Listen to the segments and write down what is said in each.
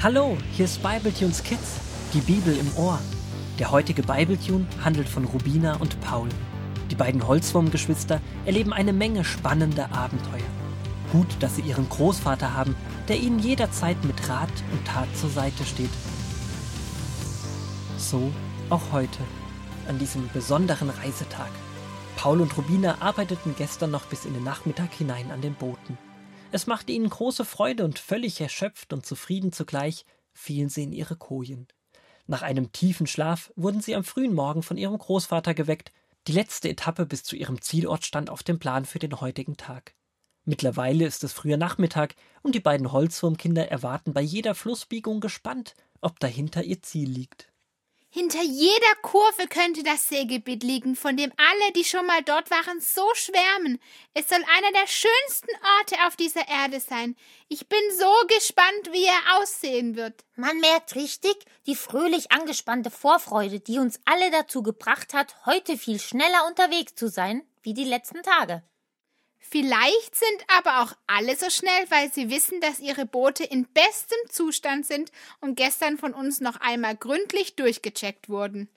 Hallo, hier ist Bibletunes Kids, die Bibel im Ohr. Der heutige Bibletune handelt von Rubina und Paul. Die beiden Holzwurmgeschwister erleben eine Menge spannender Abenteuer. Gut, dass sie ihren Großvater haben, der ihnen jederzeit mit Rat und Tat zur Seite steht. So auch heute, an diesem besonderen Reisetag. Paul und Rubina arbeiteten gestern noch bis in den Nachmittag hinein an den Booten. Es machte ihnen große Freude und völlig erschöpft und zufrieden zugleich fielen sie in ihre Kojen. Nach einem tiefen Schlaf wurden sie am frühen Morgen von ihrem Großvater geweckt. Die letzte Etappe bis zu ihrem Zielort stand auf dem Plan für den heutigen Tag. Mittlerweile ist es früher Nachmittag und die beiden Holzwurmkinder erwarten bei jeder Flussbiegung gespannt, ob dahinter ihr Ziel liegt. Hinter jeder Kurve könnte das Seegebiet liegen, von dem alle, die schon mal dort waren, so schwärmen. Es soll einer der schönsten Orte auf dieser Erde sein. Ich bin so gespannt, wie er aussehen wird. Man merkt richtig die fröhlich angespannte Vorfreude, die uns alle dazu gebracht hat, heute viel schneller unterwegs zu sein wie die letzten Tage. Vielleicht sind aber auch alle so schnell, weil sie wissen, dass ihre Boote in bestem Zustand sind und gestern von uns noch einmal gründlich durchgecheckt wurden.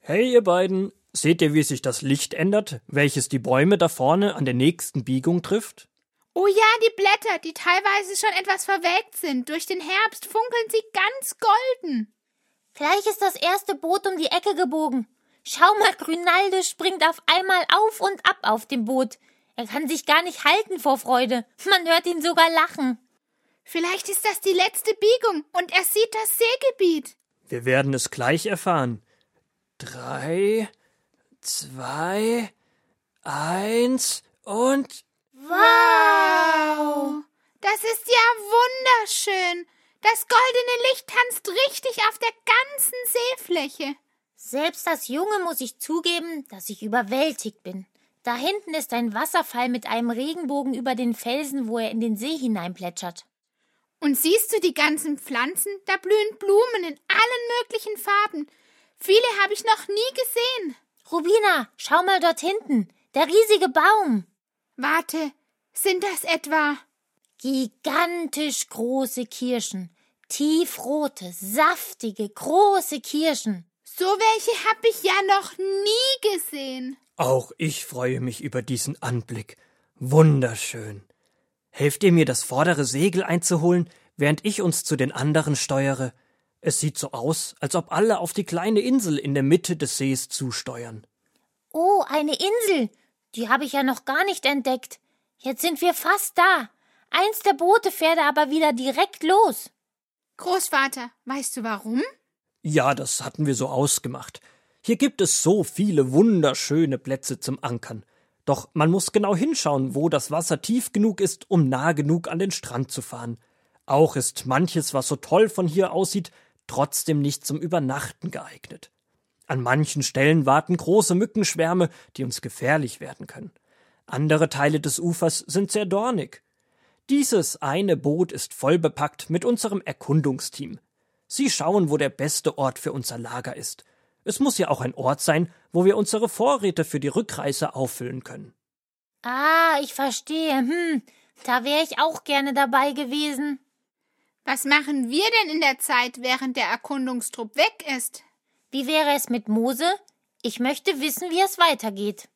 Hey, ihr beiden, seht ihr, wie sich das Licht ändert, welches die Bäume da vorne an der nächsten Biegung trifft? Oh ja, die Blätter, die teilweise schon etwas verwelkt sind. Durch den Herbst funkeln sie ganz golden. Gleich ist das erste Boot um die Ecke gebogen. Schau mal, Grünalde springt auf einmal auf und ab auf dem Boot. Er kann sich gar nicht halten vor Freude. Man hört ihn sogar lachen. Vielleicht ist das die letzte Biegung und er sieht das Seegebiet. Wir werden es gleich erfahren. Drei, zwei, eins und. Wow! Das ist ja wunderschön. Das goldene Licht tanzt richtig auf der ganzen Seefläche. Selbst als Junge muss ich zugeben, dass ich überwältigt bin. Da hinten ist ein Wasserfall mit einem Regenbogen über den Felsen, wo er in den See hineinplätschert. Und siehst du die ganzen Pflanzen? Da blühen Blumen in allen möglichen Farben. Viele habe ich noch nie gesehen. Rubina, schau mal dort hinten. Der riesige Baum. Warte, sind das etwa? Gigantisch große Kirschen. Tiefrote, saftige, große Kirschen. So welche habe ich ja noch nie gesehen. Auch ich freue mich über diesen Anblick. Wunderschön. Helft ihr mir, das vordere Segel einzuholen, während ich uns zu den anderen steuere? Es sieht so aus, als ob alle auf die kleine Insel in der Mitte des Sees zusteuern. Oh, eine Insel. Die habe ich ja noch gar nicht entdeckt. Jetzt sind wir fast da. Eins der Boote fährt aber wieder direkt los. Großvater, weißt du warum? Ja, das hatten wir so ausgemacht. Hier gibt es so viele wunderschöne Plätze zum Ankern. Doch man muss genau hinschauen, wo das Wasser tief genug ist, um nah genug an den Strand zu fahren. Auch ist manches, was so toll von hier aussieht, trotzdem nicht zum Übernachten geeignet. An manchen Stellen warten große Mückenschwärme, die uns gefährlich werden können. Andere Teile des Ufers sind sehr dornig. Dieses eine Boot ist voll bepackt mit unserem Erkundungsteam. Sie schauen, wo der beste Ort für unser Lager ist – es muss ja auch ein Ort sein, wo wir unsere Vorräte für die Rückreise auffüllen können. Ah, ich verstehe. Hm, da wäre ich auch gerne dabei gewesen. Was machen wir denn in der Zeit, während der Erkundungstrupp weg ist? Wie wäre es mit Mose? Ich möchte wissen, wie es weitergeht.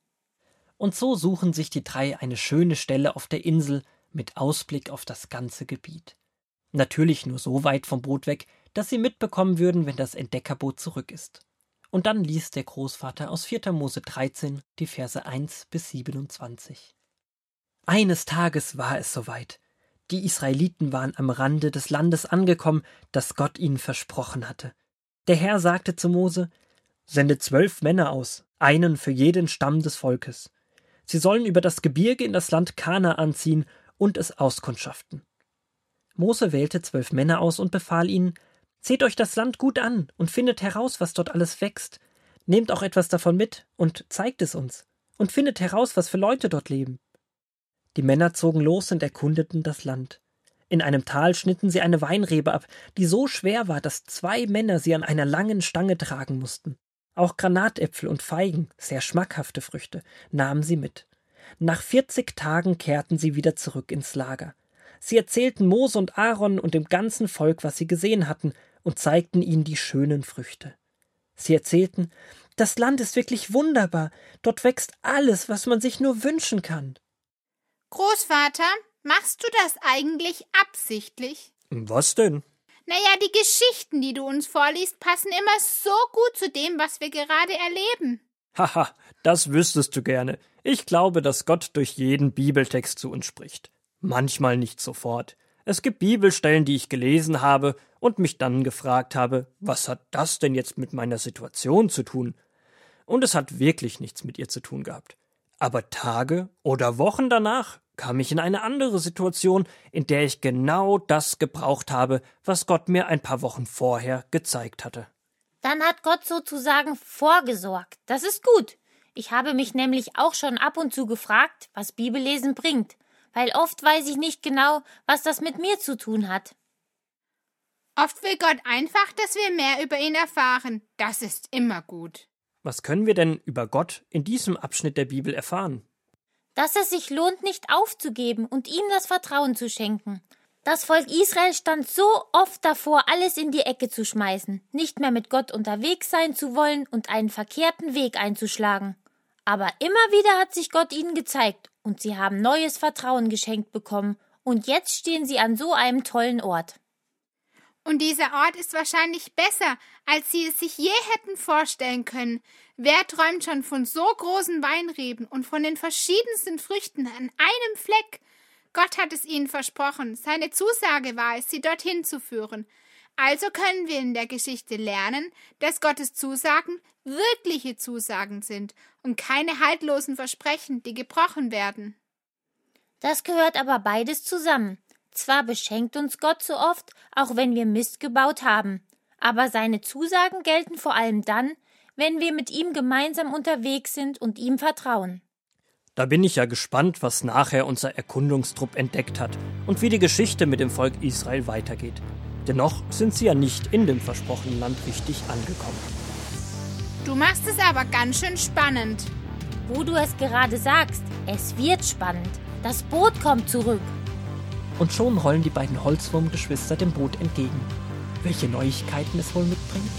Und so suchen sich die drei eine schöne Stelle auf der Insel mit Ausblick auf das ganze Gebiet. Natürlich nur so weit vom Boot weg, dass sie mitbekommen würden, wenn das Entdeckerboot zurück ist. Und dann liest der Großvater aus 4. Mose 13 die Verse 1 bis 27. Eines Tages war es soweit. Die Israeliten waren am Rande des Landes angekommen, das Gott ihnen versprochen hatte. Der Herr sagte zu Mose, Sende zwölf Männer aus, einen für jeden Stamm des Volkes. Sie sollen über das Gebirge in das Land Kanaan ziehen und es auskundschaften. Mose wählte zwölf Männer aus und befahl ihnen, Seht euch das Land gut an und findet heraus, was dort alles wächst. Nehmt auch etwas davon mit und zeigt es uns. Und findet heraus, was für Leute dort leben. Die Männer zogen los und erkundeten das Land. In einem Tal schnitten sie eine Weinrebe ab, die so schwer war, dass zwei Männer sie an einer langen Stange tragen mussten. Auch Granatäpfel und Feigen, sehr schmackhafte Früchte, nahmen sie mit. Nach vierzig Tagen kehrten sie wieder zurück ins Lager. Sie erzählten Mose und Aaron und dem ganzen Volk, was sie gesehen hatten, und zeigten ihnen die schönen Früchte. Sie erzählten, das Land ist wirklich wunderbar, dort wächst alles, was man sich nur wünschen kann. Großvater, machst du das eigentlich absichtlich? Was denn? Naja, die Geschichten, die du uns vorliest, passen immer so gut zu dem, was wir gerade erleben. Haha, das wüsstest du gerne. Ich glaube, dass Gott durch jeden Bibeltext zu uns spricht. Manchmal nicht sofort. Es gibt Bibelstellen, die ich gelesen habe und mich dann gefragt habe, was hat das denn jetzt mit meiner Situation zu tun? Und es hat wirklich nichts mit ihr zu tun gehabt. Aber Tage oder Wochen danach kam ich in eine andere Situation, in der ich genau das gebraucht habe, was Gott mir ein paar Wochen vorher gezeigt hatte. Dann hat Gott sozusagen vorgesorgt. Das ist gut. Ich habe mich nämlich auch schon ab und zu gefragt, was Bibellesen bringt, weil oft weiß ich nicht genau, was das mit mir zu tun hat. Oft will Gott einfach, dass wir mehr über ihn erfahren. Das ist immer gut. Was können wir denn über Gott in diesem Abschnitt der Bibel erfahren? Dass es sich lohnt, nicht aufzugeben und ihm das Vertrauen zu schenken. Das Volk Israel stand so oft davor, alles in die Ecke zu schmeißen, nicht mehr mit Gott unterwegs sein zu wollen und einen verkehrten Weg einzuschlagen. Aber immer wieder hat sich Gott ihnen gezeigt und sie haben neues Vertrauen geschenkt bekommen und jetzt stehen sie an so einem tollen Ort. Und dieser Ort ist wahrscheinlich besser, als Sie es sich je hätten vorstellen können. Wer träumt schon von so großen Weinreben und von den verschiedensten Früchten an einem Fleck? Gott hat es ihnen versprochen. Seine Zusage war es, sie dorthin zu führen. Also können wir in der Geschichte lernen, dass Gottes Zusagen wirkliche Zusagen sind und keine haltlosen Versprechen, die gebrochen werden. Das gehört aber beides zusammen. Zwar beschenkt uns Gott so oft, auch wenn wir Mist gebaut haben, aber seine Zusagen gelten vor allem dann, wenn wir mit ihm gemeinsam unterwegs sind und ihm vertrauen. Da bin ich ja gespannt, was nachher unser Erkundungstrupp entdeckt hat und wie die Geschichte mit dem Volk Israel weitergeht. Dennoch sind sie ja nicht in dem versprochenen Land richtig angekommen. Du machst es aber ganz schön spannend. Wo du es gerade sagst, es wird spannend. Das Boot kommt zurück. Und schon rollen die beiden Holzwurmgeschwister dem Boot entgegen. Welche Neuigkeiten es wohl mitbringt?